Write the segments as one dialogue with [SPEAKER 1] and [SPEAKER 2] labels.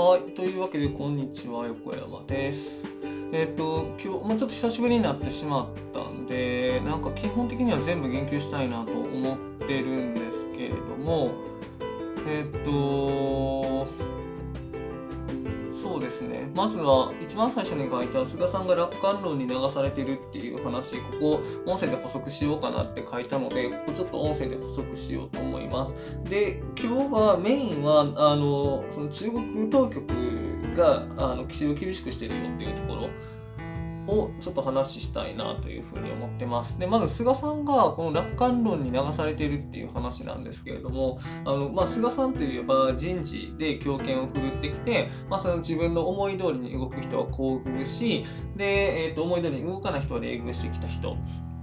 [SPEAKER 1] はい、というわけで、こんにちは、横山です。えっ、ー、と、今日、もう、ちょっと久しぶりになってしまったんで、なんか基本的には全部言及したいなと思ってるんですけれども、えっ、ー、と、そうですね。まずは、一番最初に書いた菅さんが楽観論に流されてるっていう話、ここ、音声で補足しようかなって書いたので、ここちょっと音声で補足しようと思います。で、今日はメインは、あの、その中国当局が、あの、規制を厳しくしてるよっていうところ。をちょっと話したいなというふうに思ってます。で、まず菅さんがこの楽観論に流されているっていう話なんですけれども、あの、まあ、菅さんといえば人事で強権を振るってきて、まあ、その自分の思い通りに動く人は厚遇し、で、えっ、ー、と、思い通りに動かない人は冷遇してきた人。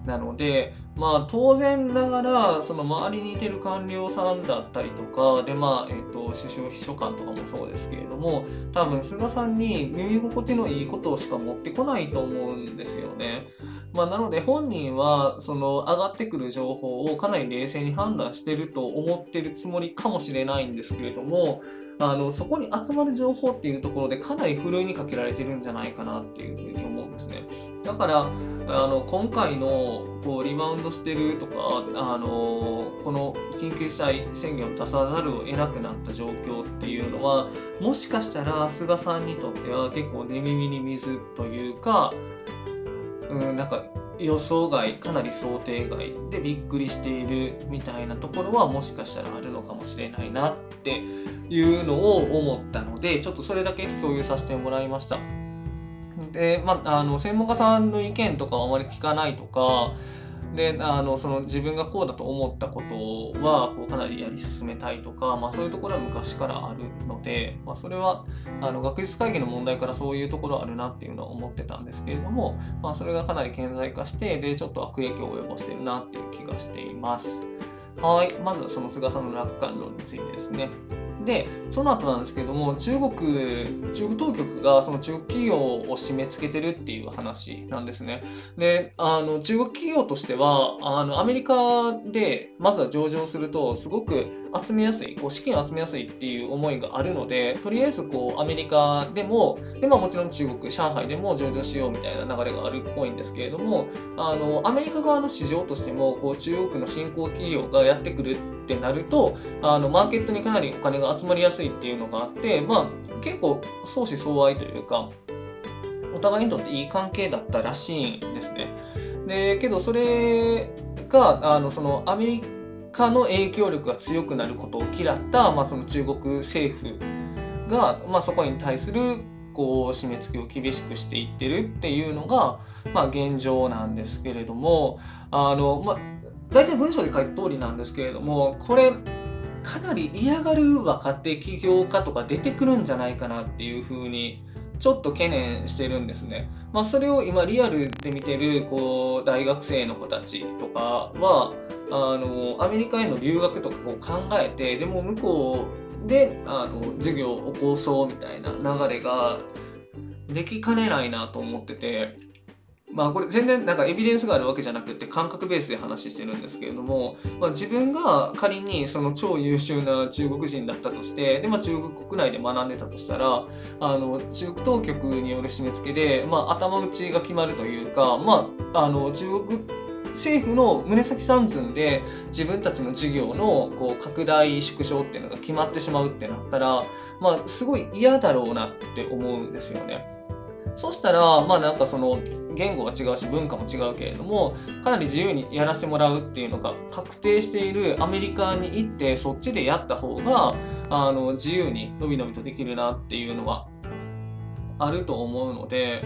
[SPEAKER 1] なので、まあ、当然ながらその周りにいてる官僚さんだったりとかで、まあえーと、首相秘書官とかもそうですけれども多分菅さんに耳心地のいいことをしか持ってこないと思うんですよね。まあ、なので本人はその上がってくる情報をかなり冷静に判断してると思ってるつもりかもしれないんですけれどもあのそこに集まる情報っていうところでかなりふるいにかけられてるんじゃないかなっていうふうに思うんですね。だからあの今回のこうリバウンドしてるとかあのこの緊急事態宣言を出さざるを得なくなった状況っていうのはもしかしたら菅さんにとっては結構寝耳に水というか、うん、なんか予想外かなり想定外でびっくりしているみたいなところはもしかしたらあるのかもしれないなっていうのを思ったのでちょっとそれだけ共有させてもらいました。で、まあ、あの専門家さんの意見とかはあまり聞かないとかであのその自分がこうだと思ったことはこうかなりやり進めたいとか、まあ、そういうところは昔からあるので、まあ、それはあの学術会議の問題からそういうところあるなっていうのは思ってたんですけれども、まあ、それがかなり顕在化してでちょっと悪影響を及ぼしてるなっていう気がしています。はい、まずはその菅さんの楽観論についてですね。でその後なんですけども中国中国当局がその中国企業を締め付けてるっていう話なんですね。であの中国企業としてはあのアメリカでまずは上場するとすごく集めやすいこう資金集めやすいっていう思いがあるのでとりあえずこうアメリカでもで、まあ、もちろん中国上海でも上場しようみたいな流れがあるっぽいんですけれどもあのアメリカ側の市場としてもこう中国の新興企業がやってくるってってなるとあのマーケットにかなりお金が集まりやすいっていうのがあって、まあ、結構相思相愛というかお互いにとっていい関係だったらしいんですね。でけどそれがあのそのアメリカの影響力が強くなることを嫌った、まあ、その中国政府が、まあ、そこに対するこう締め付けを厳しくしていってるっていうのが、まあ、現状なんですけれどもあの、まあ、大体文章で書いた通りなんですけれどもこれかなり嫌がる若手起業家とか出てくるんじゃないかなっていうふうにちょっと懸念してるんですね。まあ、それを今リアルで見てるこう大学生の子たちとかはあのアメリカへの留学とかこう考えてでも向こうであの授業を起こそうみたいな流れができかねないなと思っててまあこれ全然なんかエビデンスがあるわけじゃなくて感覚ベースで話してるんですけれども、まあ、自分が仮にその超優秀な中国人だったとしてで、まあ、中国国内で学んでたとしたらあの中国当局による締め付けで、まあ、頭打ちが決まるというか、まあ、あの中国政府の胸先三寸で自分たちの事業のこう拡大縮小っていうのが決まってしまうってなったら、まあ、すごい嫌だろうなって思うんですよね。そしたら、まあなんかその言語は違うし文化も違うけれども、かなり自由にやらせてもらうっていうのが確定しているアメリカに行ってそっちでやった方が、あの自由にのびのびとできるなっていうのはあると思うので、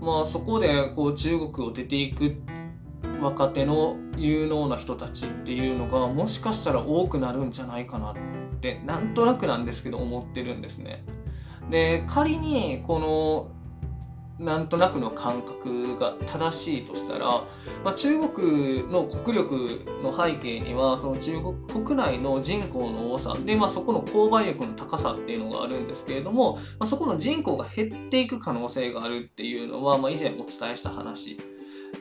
[SPEAKER 1] まあそこでこう中国を出ていく若手の有能な人たちっていうのがもしかしたら多くなるんじゃないかなってなんとなくなんですけど思ってるんですね。で仮にこのなんとなくの感覚が正しいとしたら、まあ、中国の国力の背景にはその中国国内の人口の多さで、まあ、そこの購買力の高さっていうのがあるんですけれども、まあ、そこの人口が減っていく可能性があるっていうのは、ま、以前お伝えした話。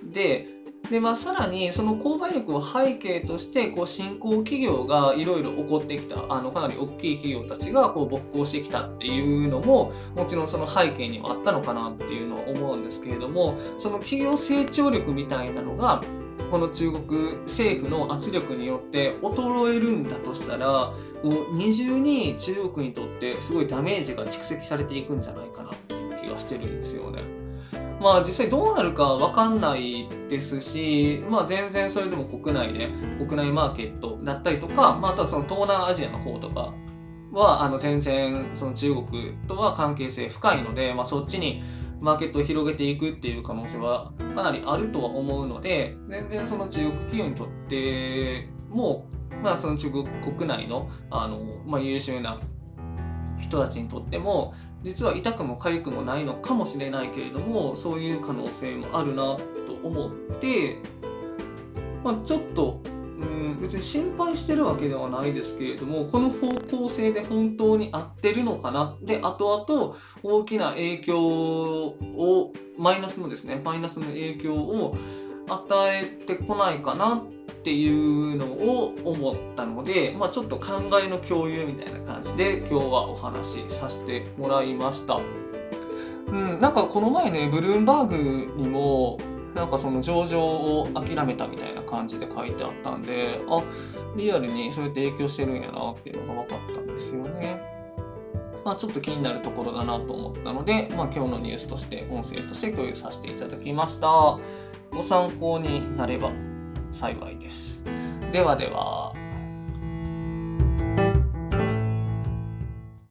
[SPEAKER 1] ででまあ、さらにその購買力を背景としてこう新興企業がいろいろ起こってきたあのかなり大きい企業たちがこう勃興してきたっていうのももちろんその背景にもあったのかなっていうのは思うんですけれどもその企業成長力みたいなのがこの中国政府の圧力によって衰えるんだとしたらこう二重に中国にとってすごいダメージが蓄積されていくんじゃないかなっていう気がしてるんですよね。まあ実際どうなるか分かんないですし、まあ全然それでも国内で国内マーケットだったりとか、まあ、あとはその東南アジアの方とかはあの全然その中国とは関係性深いので、まあ、そっちにマーケットを広げていくっていう可能性はかなりあるとは思うので全然その中国企業にとっても、まあ、その中国国内のあの、まあ、優秀な人たちにとっても実は痛くも痒くもないのかもしれないけれどもそういう可能性もあるなと思って、まあ、ちょっとうん別に心配してるわけではないですけれどもこの方向性で本当に合ってるのかなで後々大きな影響をマイナスのですねマイナスの影響を与えてこないかなってっていうのを思ったので、まあ、ちょっと考えの共有みたいな感じで今日はお話しさせてもらいました。うん、なんかこの前ねブルームバーグにもなんかその上場を諦めたみたいな感じで書いてあったんであリアルにそうやって影響してるんやなっていうのが分かったんですよね。まあ、ちょっと気になるところだなと思ったので、まあ、今日のニュースとして音声として共有させていただきました。ご参考になれば幸いです。ではでは。